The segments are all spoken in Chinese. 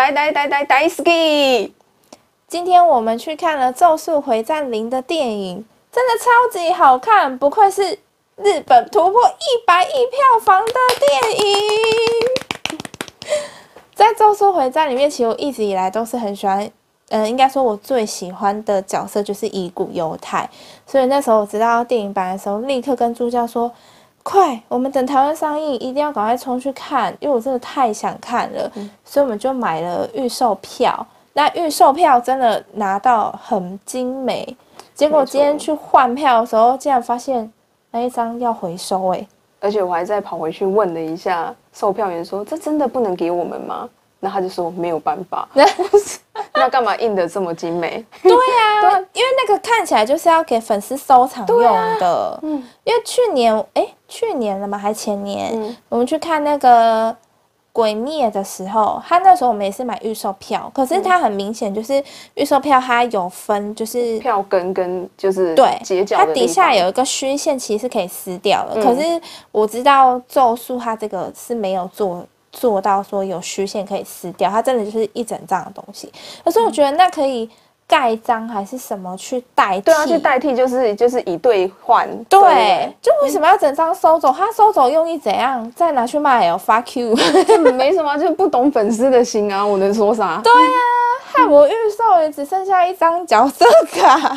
呆呆呆呆呆死。今天我们去看了《咒术回战零》的电影，真的超级好看，不愧是日本突破一百亿票房的电影。在《咒术回战》里面，其实我一直以来都是很喜欢。嗯，应该说，我最喜欢的角色就是乙骨忧太，所以那时候我知道电影版的时候，立刻跟助教说：“快，我们等台湾上映，一定要赶快冲去看，因为我真的太想看了。嗯”所以我们就买了预售票。那预售票真的拿到很精美，结果今天去换票的时候，竟然发现那一张要回收哎、欸！而且我还在跑回去问了一下售票员，说：“这真的不能给我们吗？”那他就说没有办法，那干嘛印的这么精美？对呀、啊，因为那个看起来就是要给粉丝收藏用的。嗯、啊，因为去年哎、欸，去年了吗？还前年、嗯，我们去看那个鬼灭的时候，他那时候我们也是买预售票，可是它很明显就是预售票它有分，就是票根跟就是对它底下有一个虚线，其实是可以撕掉的。嗯、可是我知道咒术它这个是没有做。做到说有虚线可以撕掉，它真的就是一整张的东西。可是我觉得那可以盖章还是什么去代替？对啊，去代替就是就是以兑换。对，对，就为什么要整张收走？他收走用意怎样？再拿去卖哦，fuck you，没什么，就不懂粉丝的心啊！我能说啥？对啊，害我预售也只剩下一张角色卡，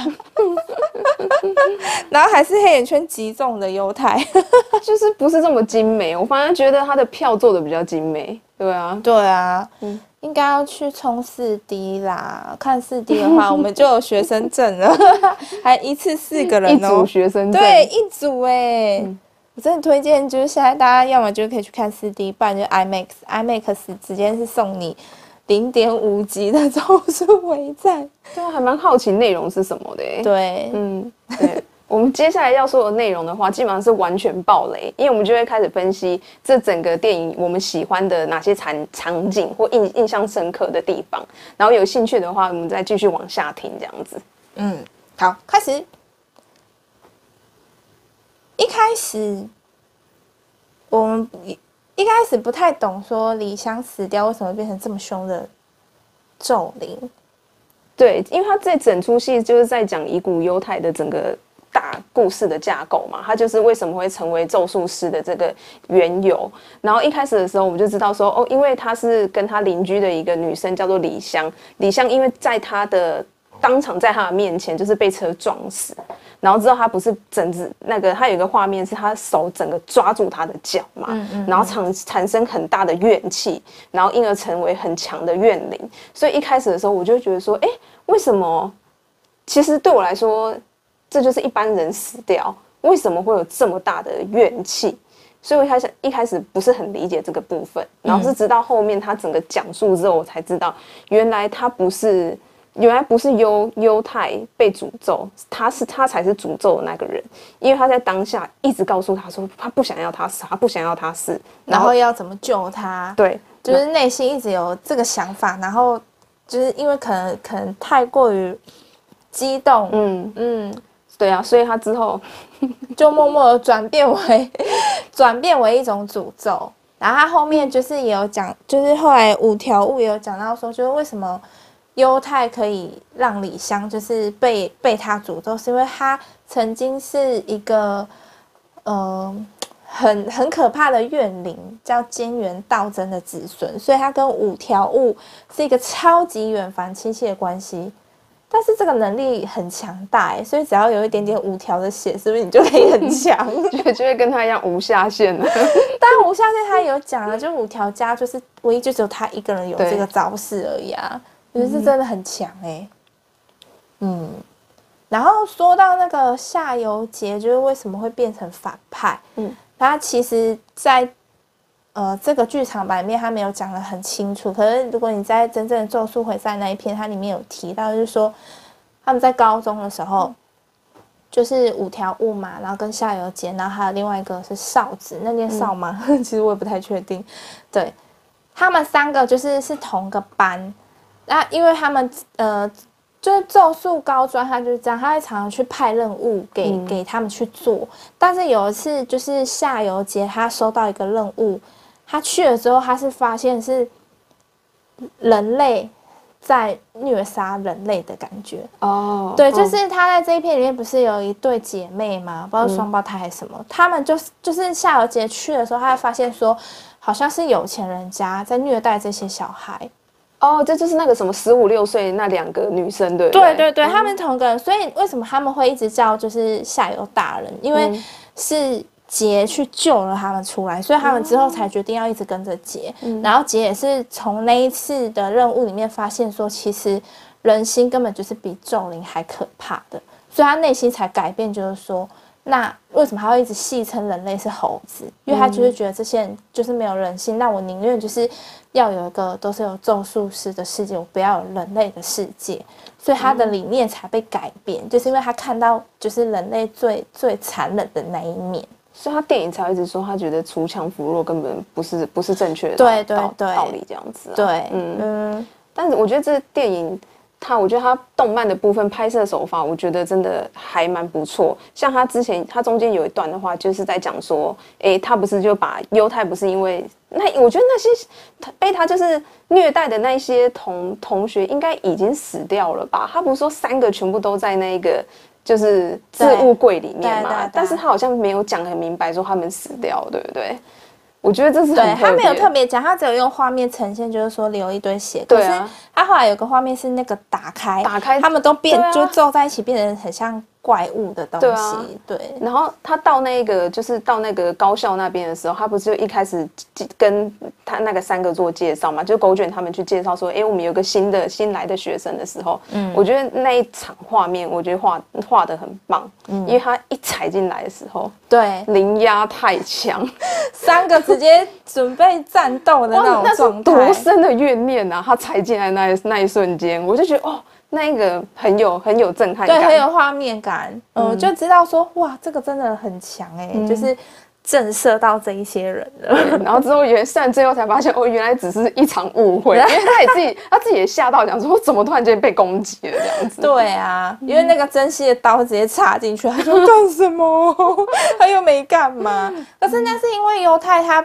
然后还是黑眼圈极重的优太，就是不是这么精美。我反而觉得他的票做的比较精美。对啊，对啊，嗯。应该要去冲四 D 啦！看四 D 的话，我们就有学生证了，还一次四个人哦、喔，一组学生证，对，一组哎、欸嗯！我真的推荐，就是现在大家要么就可以去看四 D，不然就 IMAX，IMAX 直接是送你零点五级的咒术回战。对啊，还蛮好奇内容是什么的、欸。对，嗯，对。我们接下来要说的内容的话，基本上是完全暴雷，因为我们就会开始分析这整个电影我们喜欢的哪些场场景或印印象深刻的地方。然后有兴趣的话，我们再继续往下听这样子。嗯，好，开始。一开始，我们一一开始不太懂，说李湘死掉为什么会变成这么凶的咒灵？对，因为他这整出戏就是在讲乙骨忧太的整个。大故事的架构嘛，他就是为什么会成为咒术师的这个缘由。然后一开始的时候，我们就知道说，哦，因为他是跟他邻居的一个女生叫做李湘。李湘因为在他的当场在他的面前就是被车撞死，然后之后他不是整只那个，他有一个画面是他手整个抓住他的脚嘛，嗯嗯嗯，然后产产生很大的怨气，然后因而成为很强的怨灵。所以一开始的时候，我就觉得说，哎，为什么？其实对我来说。这就是一般人死掉，为什么会有这么大的怨气？所以我一开始一开始不是很理解这个部分，然后是直到后面他整个讲述之后，我才知道原来他不是，原来不是犹犹太被诅咒，他是他才是诅咒的那个人，因为他在当下一直告诉他说他不想要他死，他不想要他死，然后要怎么救他？对，就是内心一直有这个想法，然后就是因为可能可能太过于激动，嗯嗯。对啊，所以他之后 就默默的转变为转变为一种诅咒。然后他后面就是也有讲，就是后来五条悟也有讲到说，就是为什么犹太可以让李湘就是被被他诅咒，是因为他曾经是一个呃很很可怕的怨灵，叫菅原道真的子孙，所以他跟五条悟是一个超级远房亲戚的关系。但是这个能力很强大哎，所以只要有一点点五条的血，是不是你就可以很强？就 就会跟他一样无下限了。但无下限他有讲了，就五条家就是唯一就只有他一个人有这个招式而已啊，我觉得是真的很强哎。嗯，然后说到那个夏油杰，就是为什么会变成反派？嗯，他其实，在。呃，这个剧场版里面他没有讲的很清楚。可是如果你在真正的咒术回战那一篇，它里面有提到，就是说他们在高中的时候，就是五条悟嘛，然后跟夏油杰，然后还有另外一个是少子，那念少吗？嗯、其实我也不太确定。对，他们三个就是是同个班。那因为他们呃，就是咒术高专，他就是这样，他会常常去派任务给、嗯、给他们去做。但是有一次，就是夏油杰他收到一个任务。他去了之后，他是发现是人类在虐杀人类的感觉哦。对，就是他在这一片里面不是有一对姐妹吗？不知道双胞胎还是什么，嗯、他们就是就是夏油杰去的时候，他会发现说，好像是有钱人家在虐待这些小孩。哦，这就是那个什么十五六岁那两个女生对，对对对对，他们同个人，所以为什么他们会一直叫就是下游大人？因为是杰去救了他们出来，所以他们之后才决定要一直跟着杰。嗯、然后杰也是从那一次的任务里面发现说，其实人心根本就是比咒灵还可怕的，所以他内心才改变，就是说。那为什么他会一直戏称人类是猴子？因为他就是觉得这些人就是没有人性。嗯、那我宁愿就是要有一个都是有咒术师的世界，我不要有人类的世界。所以他的理念才被改变，嗯、就是因为他看到就是人类最最残忍的那一面。所以他电影才一直说他觉得锄强扶弱根本不是不是正确的对对对道理这样子、啊。对，嗯嗯。但是我觉得这电影。他，我觉得他动漫的部分拍摄手法，我觉得真的还蛮不错。像他之前，他中间有一段的话，就是在讲说，哎、欸，他不是就把犹太不是因为那，我觉得那些被他就是虐待的那些同同学，应该已经死掉了吧？他不是说三个全部都在那个就是置物柜里面嘛？但是他好像没有讲很明白说他们死掉，对不对？我觉得这是对他没有特别讲，他只有用画面呈现，就是说留一堆血。可是他后来有个画面是那个打开，打开他们都变就皱在一起，变成很像。怪物的东西，对，对。然后他到那个就是到那个高校那边的时候，他不是就一开始跟他那个三个做介绍嘛？就狗卷他们去介绍说，哎、欸，我们有个新的新来的学生的时候，嗯，我觉得那一场画面，我觉得画画的很棒，嗯，因为他一踩进来的时候，对，灵压太强，三个直接准备战斗的那种状态，多深的怨念啊！他踩进来那一那一瞬间，我就觉得哦。那个很有很有震撼感，对，很有画面感，嗯，嗯，就知道说哇，这个真的很强哎、欸，嗯、就是震慑到这一些人了。然后之后原，算最后才发现哦，原来只是一场误会，因为他也自己他自己也吓到，讲说我怎么突然间被攻击了这样子。对啊，因为那个珍惜的刀直接插进去，他说 干什么？他又没干嘛。可是那是因为犹太他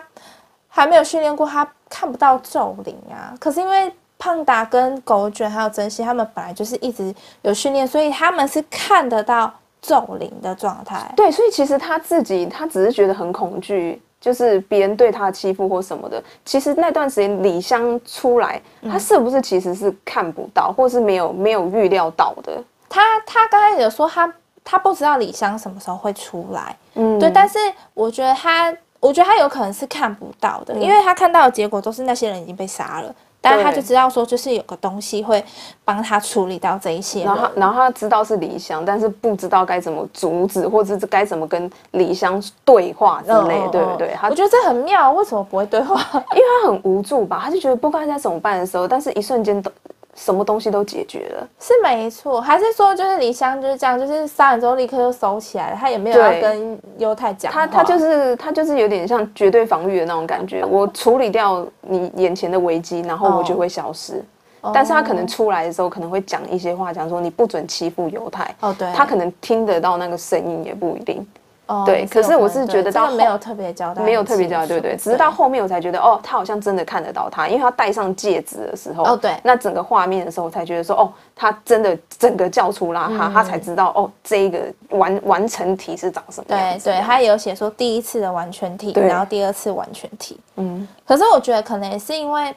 还没有训练过，他看不到咒灵啊。可是因为。胖达跟狗卷还有珍惜，他们本来就是一直有训练，所以他们是看得到咒灵的状态。对，所以其实他自己，他只是觉得很恐惧，就是别人对他欺负或什么的。其实那段时间李湘出来，他是不是其实是看不到，或是没有没有预料到的？他他刚开始有说他他不知道李湘什么时候会出来，嗯，对。但是我觉得他，我觉得他有可能是看不到的，嗯、因为他看到的结果都是那些人已经被杀了。但是他就知道说，就是有个东西会帮他处理到这一些。然后，然后他知道是李湘，但是不知道该怎么阻止，或者是该怎么跟李湘对话之类，嗯、对不对？他我觉得这很妙，为什么不会对话？因为他很无助吧，他就觉得不知道该怎么办的时候，但是一瞬间都。什么东西都解决了，是没错，还是说就是李湘就是这样，就是杀完之后立刻就收起来了，他也没有要跟犹太讲，他他就是他就是有点像绝对防御的那种感觉，我处理掉你眼前的危机，然后我就会消失。哦、但是他可能出来的时候可能会讲一些话，讲说你不准欺负犹太。哦，对，他可能听得到那个声音也不一定。哦，对，可是我是觉得到没有特别交代，没有特别交代，对不对？只是到后面我才觉得，哦，他好像真的看得到他，因为他戴上戒指的时候，哦，对，那整个画面的时候，我才觉得说，哦，他真的整个叫出拉他，他才知道，哦，这一个完完成体是长什么。对对，他也有写说第一次的完全体，然后第二次完全体。嗯，可是我觉得可能也是因为。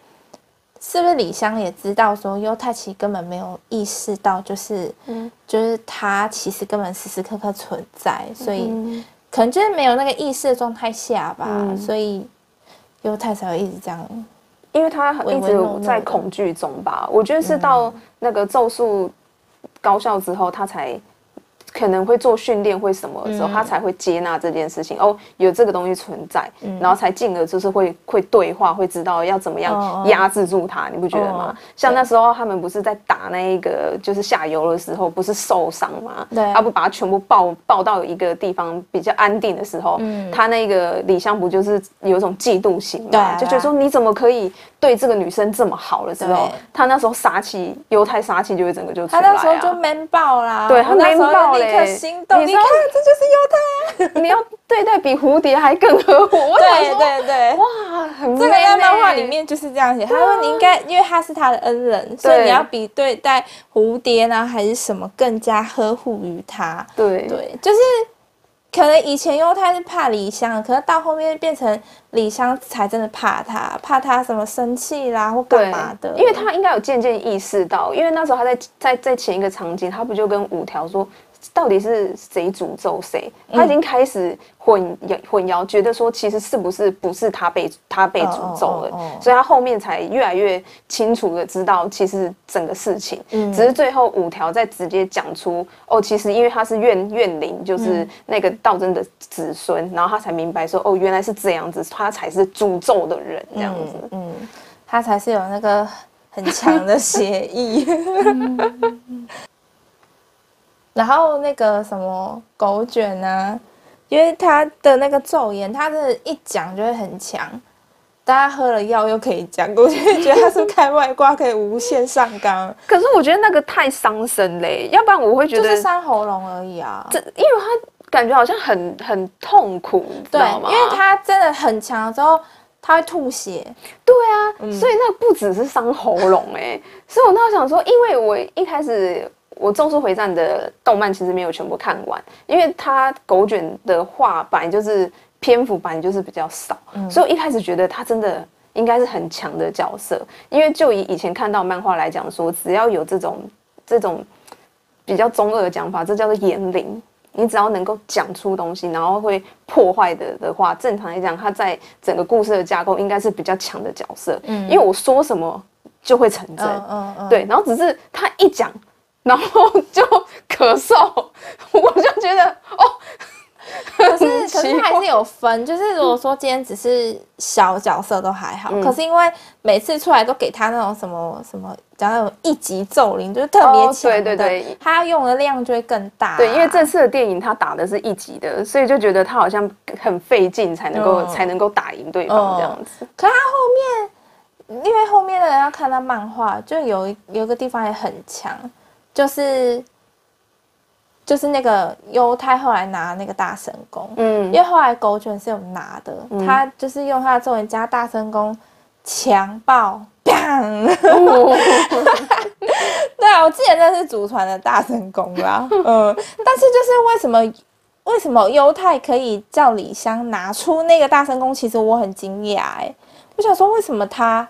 是不是李湘也知道说犹太其实根本没有意识到，就是，嗯，就是他其实根本时时刻刻存在，所以可能就是没有那个意识的状态下吧，嗯、所以犹太才会一直这样，因为他一直在恐惧中吧。我觉得是到那个咒术高校之后，他才。可能会做训练，会什么的时候，嗯、他才会接纳这件事情。哦，有这个东西存在，嗯、然后才进而就是会会对话，会知道要怎么样压制住他，哦、你不觉得吗？哦、像那时候他们不是在打那一个就是下游的时候，不是受伤吗？对，他不把他全部抱抱到一个地方比较安定的时候，嗯、他那个李湘不就是有一种嫉妒心嘛？对啊、就觉得说你怎么可以对这个女生这么好了之后，对他那时候杀气，犹太杀气就会整个就出来、啊。他那时候就 man 爆啦，对他 man 爆立刻心动。你看，这就是犹太啊！你要对待比蝴蝶还更呵护。我对对对，哇，很这个在漫画里面就是这样写。他说你应该，因为他是他的恩人，所以你要比对待蝴蝶呢还是什么更加呵护于他。对对，就是。可能以前犹太是怕李湘，可是到后面变成李湘才真的怕他，怕他什么生气啦或干嘛的。因为他应该有渐渐意识到，因为那时候他在在在前一个场景，他不就跟五条说。到底是谁诅咒谁？他已经开始混淆混淆，觉得说其实是不是不是他被他被诅咒了，所以他后面才越来越清楚的知道其实整个事情。只是最后五条再直接讲出哦，其实因为他是怨怨灵，就是那个道真的子孙，然后他才明白说哦，原来是这样子，他才是诅咒的人这样子。嗯，他才是有那个很强的协议。然后那个什么狗卷啊？因为他的那个咒言，他的一讲就会很强。大家喝了药又可以讲，我就觉得他是开外挂可以无限上纲。可是我觉得那个太伤身嘞，要不然我会觉得就是伤喉咙而已啊。这因为他感觉好像很很痛苦？对，因为他真的很强之后，他会吐血。对啊，嗯、所以那不只是伤喉咙哎，所以我那时候想说，因为我一开始。我《咒术回战》的动漫其实没有全部看完，因为他狗卷的画版就是篇幅版就是比较少，嗯、所以我一开始觉得他真的应该是很强的角色。因为就以以前看到漫画来讲说，只要有这种这种比较中二的讲法，这叫做言灵。你只要能够讲出东西，然后会破坏的的话，正常来讲，他在整个故事的架构应该是比较强的角色。嗯，因为我说什么就会成真。嗯嗯，嗯对，然后只是他一讲。然后就咳嗽，我就觉得哦，可是可是还是有分，就是如果说今天只是小角色都还好，嗯、可是因为每次出来都给他那种什么什么讲那种一级咒灵，就是特别强，对对对，他用的量就会更大。对，因为这次的电影他打的是一级的，所以就觉得他好像很费劲才能够、嗯、才能够打赢对方这样子。可他后面，因为后面的人要看他漫画，就有一有一个地方也很强。就是，就是那个犹太后来拿那个大神功，嗯，因为后来狗卷是有拿的，嗯、他就是用他的咒文加大神功强暴，砰！对啊，我记得那是祖传的大神功啦，嗯，但是就是为什么为什么犹太可以叫李湘拿出那个大神功？其实我很惊讶哎，我想说为什么他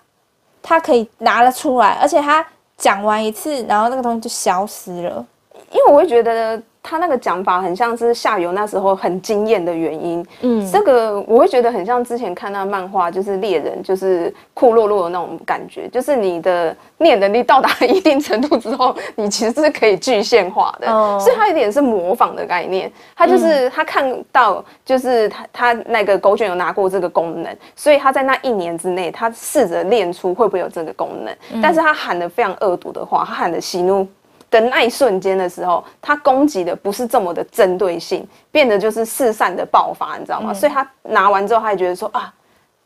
他可以拿了出来，而且他。讲完一次，然后那个东西就消失了，因为我会觉得。他那个讲法很像是夏游那时候很惊艳的原因，嗯，这个我会觉得很像之前看那漫画，就是猎人，就是库洛洛的那种感觉，就是你的念能力到达一定程度之后，你其实是可以具现化的，哦、所以他有点是模仿的概念，他就是他看到就是他他那个狗卷有拿过这个功能，所以他在那一年之内，他试着练出会不会有这个功能，嗯、但是他喊的非常恶毒的话，他喊的喜怒。的那一瞬间的时候，他攻击的不是这么的针对性，变得就是四散的爆发，你知道吗？嗯、所以他拿完之后，他也觉得说啊，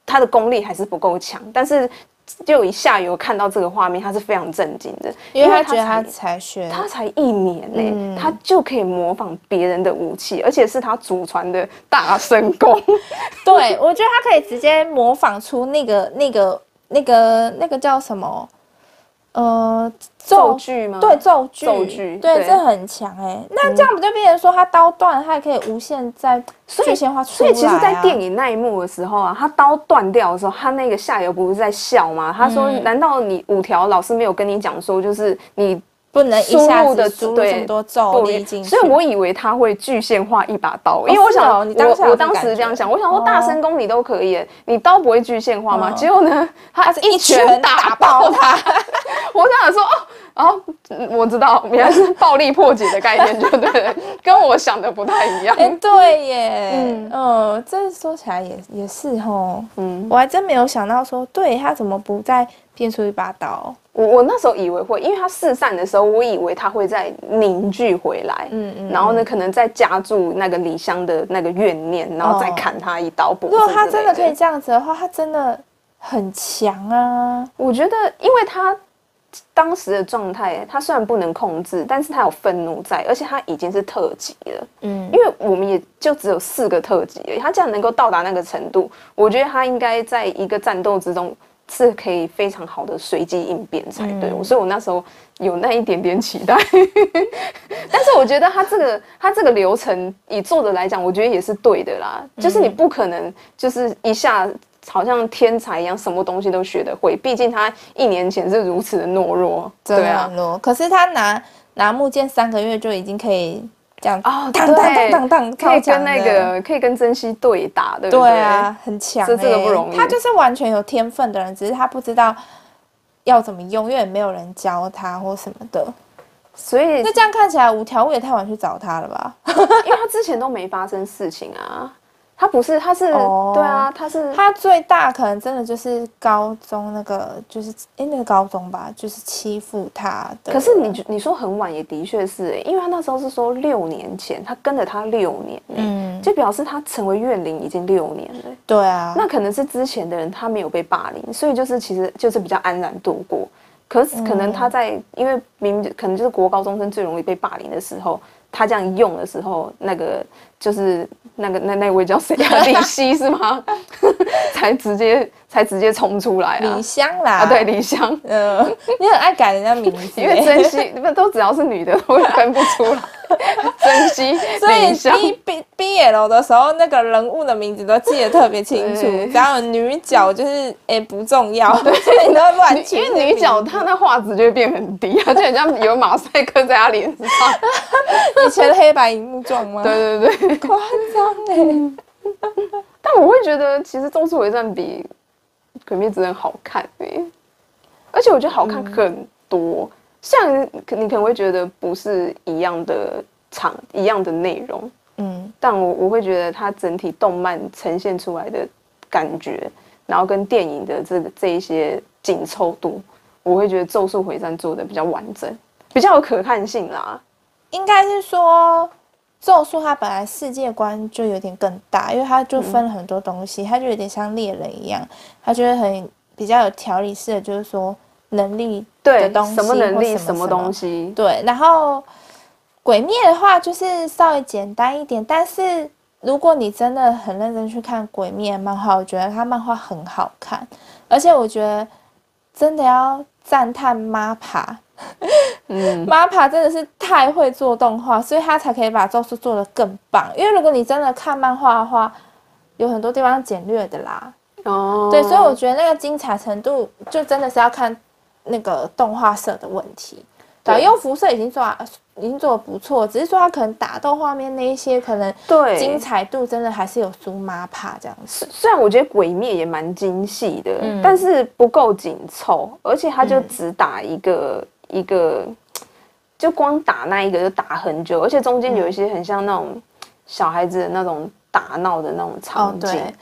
他的功力还是不够强。但是就一下有看到这个画面，他是非常震惊的，因为他觉得他才学，他才一年呢、欸，嗯、他就可以模仿别人的武器，而且是他祖传的大神功。对，我觉得他可以直接模仿出那个、那个、那个、那个叫什么？呃，咒剧吗？对，咒剧，咒剧，对，这很强哎。那这样不就变成说，他刀断，他也可以无限再具现化出来啊？所以其实，在电影那一幕的时候啊，他刀断掉的时候，他那个下游不是在笑吗？他说：“难道你五条老师没有跟你讲说，就是你？”不能一下子输入这么多咒力进去，所以我以为他会具现化一把刀，因为我想，我我当时这样想，我想说大神功你都可以，你刀不会具现化吗？结果呢，他是一拳打爆他。我想说，哦，我知道，原来是暴力破解的概念，就对了，跟我想的不太一样。哎，对耶，嗯嗯，这说起来也也是哦，嗯，我还真没有想到说，对他怎么不再变出一把刀？我我那时候以为会，因为他四散的时候，我以为他会再凝聚回来，嗯嗯，然后呢，可能再加住那个李湘的那个怨念，然后再砍他一刀。如果他真的可以这样子的话，他真的很强啊。我觉得，因为他当时的状态，他虽然不能控制，但是他有愤怒在，而且他已经是特级了。嗯，因为我们也就只有四个特级而已，他这样能够到达那个程度，我觉得他应该在一个战斗之中。是可以非常好的随机应变才对，嗯，所以我那时候有那一点点期待。但是我觉得他这个他这个流程以作者来讲，我觉得也是对的啦。就是你不可能就是一下好像天才一样，什么东西都学得会。毕竟他一年前是如此的懦弱，对啊。可是他拿拿木剑三个月就已经可以。这样哦，当当当当当，可以跟那个可以跟珍惜对打，对不对？对啊，很强，这这个不容易。他就是完全有天分的人，只是他不知道要怎么用，因为也没有人教他或什么的。所以那这样看起来，五条悟也太晚去找他了吧？因为他之前都没发生事情啊。他不是，他是、oh, 对啊，他是他最大可能真的就是高中那个，就是哎、欸、那个高中吧，就是欺负他的。可是你你说很晚也的确是因为他那时候是说六年前，他跟着他六年、欸，嗯，就表示他成为怨灵已经六年了、欸。对啊，那可能是之前的人他没有被霸凌，所以就是其实就是比较安然度过。可是可能他在、嗯、因为明明可能就是国高中生最容易被霸凌的时候。他这样用的时候，那个就是那个那那位叫谁啊？李希是吗？才直接才直接冲出来啊！李湘啦，啊对，李湘，嗯，你很爱改人家名字，因为真希不都只要是女的都会分不出来。真希，所以 B B B L 的时候，那个人物的名字都记得特别清楚。只要有女角，就是哎、欸、不重要，所以你都乱记。因为女角她那画质就会变很低，而且像有马赛克在她脸上。以前黑白荧幕状吗？对对对，夸张哎。但我会觉得，其实《咒术回战》比《鬼灭之刃》好看哎、欸，而且我觉得好看很多。嗯像你可能会觉得不是一样的场一样的内容，嗯，但我我会觉得它整体动漫呈现出来的感觉，然后跟电影的这个这一些紧凑度，我会觉得《咒术回战》做的比较完整，比较有可看性啦。应该是说，咒术它本来世界观就有点更大，因为它就分了很多东西，它就有点像猎人一样，它就会很比较有条理式的，就是说。能力对东西，什么能力，什么东西？对，然后鬼灭的话就是稍微简单一点，但是如果你真的很认真去看鬼灭漫画，我觉得它漫画很好看，而且我觉得真的要赞叹 MAPPA，嗯，MAPPA 真的是太会做动画，所以他才可以把咒术做得更棒。因为如果你真的看漫画的话，有很多地方简略的啦，哦，对，所以我觉得那个精彩程度就真的是要看。那个动画色的问题，对，因为辐射已经做，已经做的不错，只是说他可能打斗画面那一些可能对。精彩度真的还是有输 MAPPA 这样子。虽然我觉得鬼灭也蛮精细的，嗯、但是不够紧凑，而且他就只打一个、嗯、一个，就光打那一个就打很久，而且中间有一些很像那种小孩子的那种打闹的那种场景。哦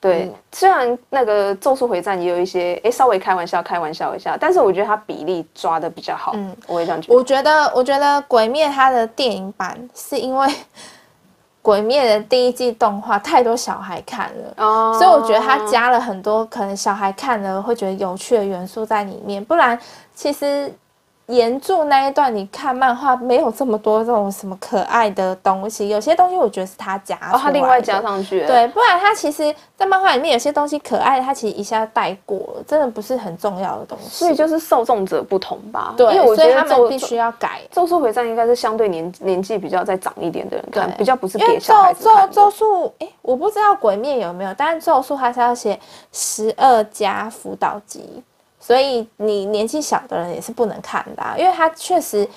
对，嗯、虽然那个《咒术回战》也有一些，哎，稍微开玩笑，开玩笑一下，但是我觉得它比例抓的比较好。嗯，我也这样觉得。我觉得，我觉得《鬼灭》它的电影版是因为 《鬼灭》的第一季动画太多小孩看了，哦，所以我觉得它加了很多可能小孩看了会觉得有趣的元素在里面，不然其实。原著那一段，你看漫画没有这么多这种什么可爱的东西，有些东西我觉得是他加的，哦，他另外加上去，对，不然他其实，在漫画里面有些东西可爱，他其实一下带过了，真的不是很重要的东西。所以就是受众者不同吧，对，因为我觉得他们必须要改。咒术回战应该是相对年年纪比较再长一点的人看，比较不是给小孩子看的。咒术，哎、欸，我不知道鬼灭有没有，但是咒术还是要写十二加辅导级。所以你年纪小的人也是不能看的，啊，因为他确实，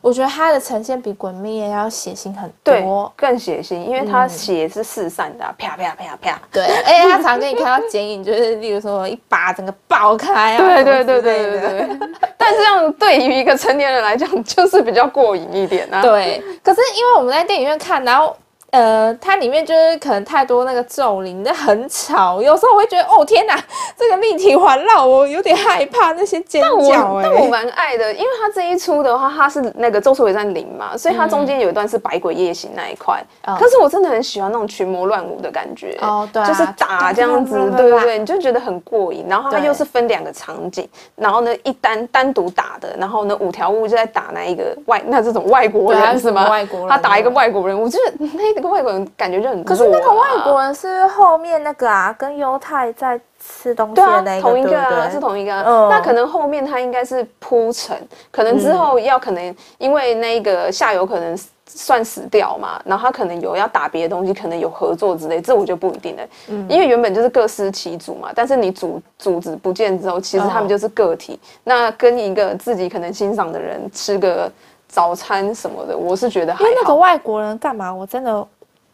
我觉得他的呈现比鬼灭也要血腥很多，更血腥，因为他血是四散的，啊，啪啪啪啪。对，而且他常给你看到剪影，就是例如说一把整个爆开啊，对对对对对对。但是这样对于一个成年人来讲，就是比较过瘾一点啊。对，可是因为我们在电影院看，然后呃，它里面就是可能太多那个咒灵，那很吵。有时候我会觉得，哦天哪，这个立体环绕我有点害怕那些尖叫、欸。但我蛮爱的，因为它这一出的话，它是那个咒术回战零嘛，所以它中间有一段是百鬼夜行那一块。嗯、可是我真的很喜欢那种群魔乱舞的感觉。哦，对、啊，就是打这样子，对对对，你就觉得很过瘾。然后它又是分两个场景，然后呢一单单独打的，然后呢五条悟就在打那一个外那这种外国人是吗？外国人，他打一个外国人，我觉得那。那个外国人感觉就很、啊，可是那个外国人是后面那个啊，跟犹太在吃东西的那个，同一个啊，是同一个。嗯，那可能后面他应该是铺陈，可能之后要可能因为那个下游可能算死掉嘛，然后他可能有要打别的东西，可能有合作之类，这我就不一定了。嗯，因为原本就是各司其主嘛，但是你组组织不见之后，其实他们就是个体。那跟一个自己可能欣赏的人吃个。早餐什么的，我是觉得还好。因为那个外国人干嘛？我真的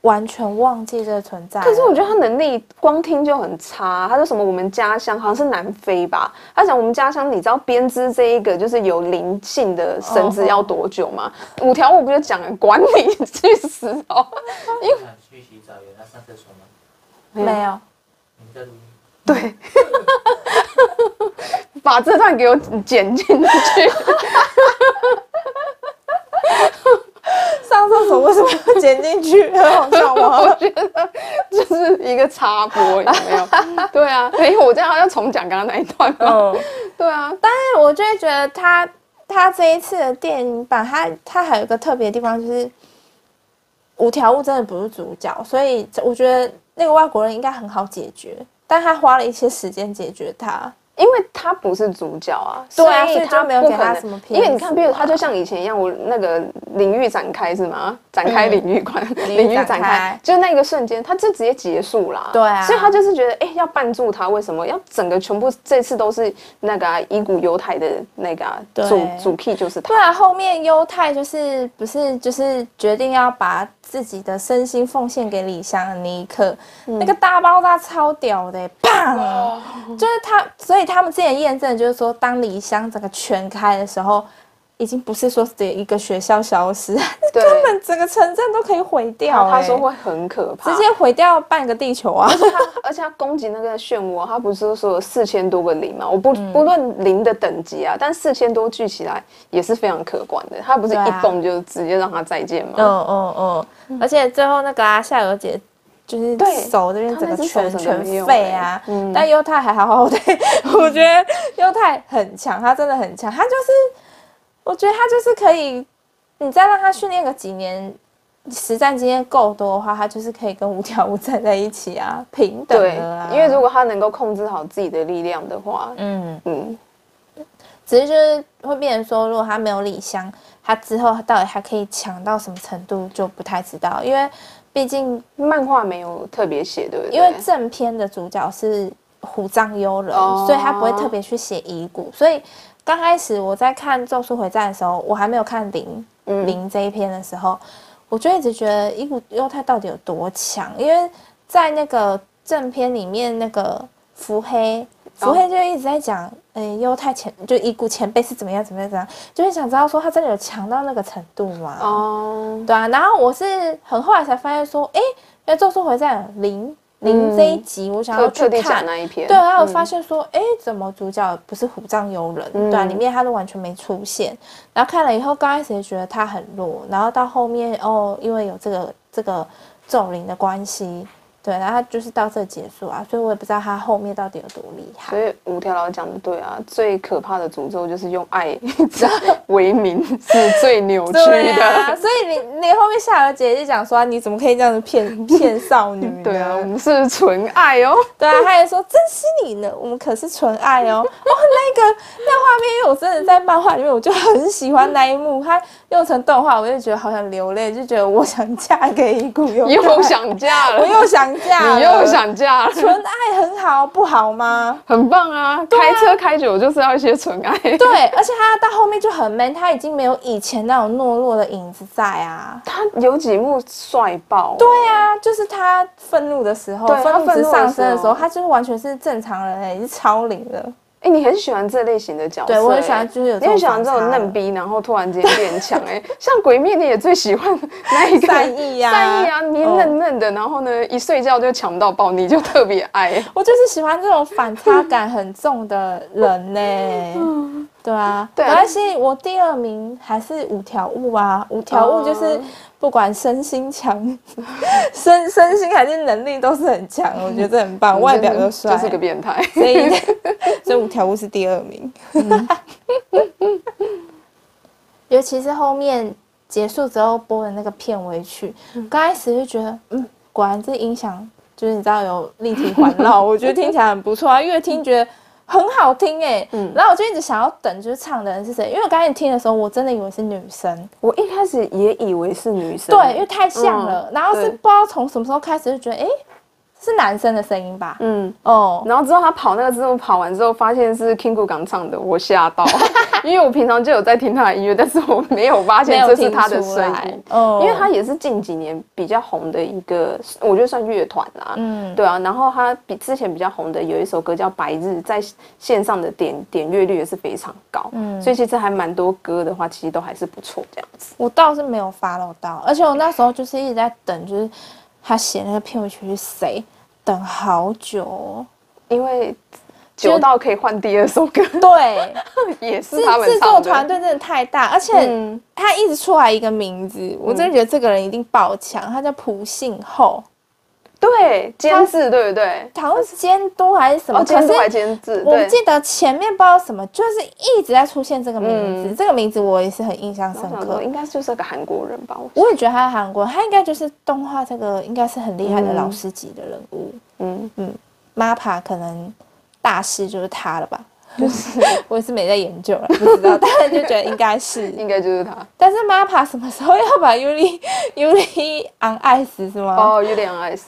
完全忘记这个存在。可是我觉得他能力光听就很差。他说什么？我们家乡好像是南非吧？他讲我们家乡，你知道编织这一个就是有灵性的绳子要多久吗？五条悟不就讲了，管你去死哦！因为去洗澡有要上厕所吗？没有。对，把这段给我剪进去。上厕所为什么要剪进去？很好笑吗？我觉得这是一个插播，有没有？对啊，没有，我这样要重讲刚刚那一段。嗯，对啊。但是我就会觉得他他这一次的电影版，他他还有一个特别的地方，就是五条悟真的不是主角，所以我觉得那个外国人应该很好解决，但他花了一些时间解决他。因为他不是主角啊，对啊，所以他没有给他什么片。因为你看，比如他就像以前一样，我那个领域展开是吗？展开领域观，领域展开，就那个瞬间，他就直接结束了。对啊，所以他就是觉得，哎，要绊住他，为什么要整个全部这次都是那个乙骨忧太的那个主主 key 就是他。对啊，后面犹太就是不是就是决定要把自己的身心奉献给李湘的那一刻，那个大爆炸超屌的，砰！就是他，所以。他们之前验证就是说，当李湘整个全开的时候，已经不是说只一个学校消失，对 根本整个城镇都可以毁掉。他说会很可怕，直接毁掉半个地球啊！而且他，而且他攻击那个漩涡，他不是说四千多个零吗？我不不论零的等级啊，但四千多聚起来也是非常可观的。他不是一蹦就直接让他再见吗？嗯嗯嗯。而且最后那个啊，夏油姐。就是手这边整个全全废啊，嗯、但犹太还好好的，我觉得犹太很强，他真的很强，他就是，我觉得他就是可以，你再让他训练个几年，实战经验够多的话，他就是可以跟五条悟站在一起啊，平等的啊。因为如果他能够控制好自己的力量的话，嗯嗯，只是就是会变成说，如果他没有李湘，他之后到底还可以强到什么程度，就不太知道，因为。毕竟漫画没有特别写，对不对？因为正片的主角是虎杖悠仁，哦、所以他不会特别去写遗骨。所以刚开始我在看《咒术回战》的时候，我还没有看零零、嗯、这一篇的时候，我就一直觉得伊古犹太到底有多强？因为在那个正片里面，那个伏黑。伏黑就一直在讲，哎、欸，太前就伊古前辈是怎么样怎么样怎么样，就是想知道说他真的有强到那个程度吗？哦，对啊。然后我是很后来才发现说，哎、欸，因为咒术回战零零这一集，我想要去看那一篇，对，然后我发现说，哎、欸，怎么主角不是虎杖悠仁？嗯、对啊，里面他都完全没出现。然后看了以后，刚开始也觉得他很弱，然后到后面哦，因为有这个这个咒灵的关系。对，然后他就是到这结束啊，所以我也不知道他后面到底有多厉害。所以五条老讲的对啊，最可怕的诅咒就是用爱 为名，是最扭曲的。啊、所以你你后面夏油杰就讲说，你怎么可以这样子骗骗少女？对啊，我们是纯爱哦。对啊，他也说珍惜你呢，我们可是纯爱哦。哦，那个那画面，因为我真的在漫画里面，我就很喜欢那一幕，他用成动画，我就觉得好想流泪，就觉得我想嫁给乙骨忧太，又想嫁了，我又想。你又想嫁？纯爱很好，不好吗？很棒啊！开车开久就是要一些纯爱。对，而且他到后面就很 man，他已经没有以前那种懦弱的影子在啊。他有几幕帅爆。对啊，就是他愤怒的时候，愤怒值上升的时候，他就是完全是正常人，已经超龄了。哎、欸，你很喜欢这类型的角色、欸？对，我很喜欢，就是有。你很喜欢这种嫩逼，然后突然间变强。哎，像鬼灭，你也最喜欢那一个善逸呀，善逸啊，你嫩嫩的，然后呢，一睡觉就强到爆，你就特别爱。我就是喜欢这种反差感很重的人呢、对啊，对啊。没关系，我第二名还是五条悟啊，五条悟就是。不管身心强，身身心还是能力都是很强，我觉得这很棒，外表又帅，就是个变态，所以这五条悟是第二名。嗯、尤其是后面结束之后播的那个片尾曲，刚开始就觉得，嗯，果然这音响就是你知道有立体环绕，我觉得听起来很不错啊，越听觉得。很好听哎、欸，嗯，然后我就一直想要等，就是唱的人是谁？因为我刚开始听的时候，我真的以为是女生，我一开始也以为是女生，对，因为太像了。嗯、然后是不知道从什么时候开始就觉得，哎。是男生的声音吧？嗯哦，然后之后他跑那个之后跑完之后，发现是 King 刚唱的，我吓到，因为我平常就有在听他的音乐，但是我没有发现这是他的声音。哦，因为他也是近几年比较红的一个，我觉得算乐团啦。嗯，对啊，然后他比之前比较红的有一首歌叫《白日》，在线上的点点阅率也是非常高。嗯，所以其实还蛮多歌的话，其实都还是不错这样子。我倒是没有 follow 到，而且我那时候就是一直在等，就是他写那个片尾曲是谁。等好久，哦，因为久到可以换第二首歌。对，也是他们制作团队真的太大，而且他一直出来一个名字，嗯、我真的觉得这个人一定爆强。他叫朴信厚。对，监制对不对？好像是监督还是什么？哦，监督还监制。我记得前面不知道什么，就是一直在出现这个名字。嗯、这个名字我也是很印象深刻。应该就是个韩国人吧？我也觉得他是韩国人，他应该就是动画这个应该是很厉害的老师级的人物。嗯嗯，MAPPA 可能大师就是他了吧？就是 我也是没在研究了，不知道，但是就觉得应该是，应该就是他。但是 MAPPA 什么时候要把 Yuri Yuri on Ice 是吗？哦，Yuri on Ice。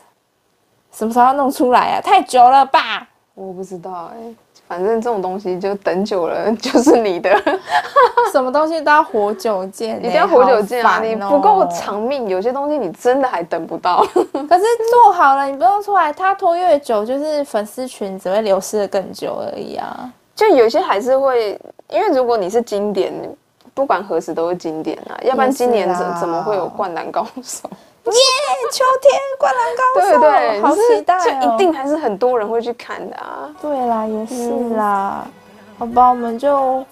什么时候要弄出来啊？太久了吧？我不知道哎、欸，反正这种东西就等久了 就是你的。什么东西都要活久见、欸，你不要活久见啊！喔、你不够长命，有些东西你真的还等不到。可是做好了，你不用出来，它拖越久，就是粉丝群只会流失的更久而已啊。就有些还是会，因为如果你是经典，不管何时都是经典啊。要不然今年怎怎么会有灌篮高手？耶！秋天灌篮高手，对对，好期待哦！就一定还是很多人会去看的啊。对啦，也是啦。嗯、好吧，我们就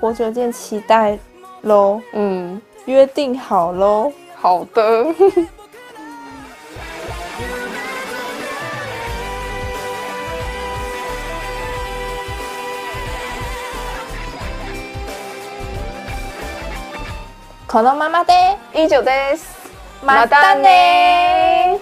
活久见，期待喽。嗯，约定好喽。好的。可能妈妈的，依旧的。またね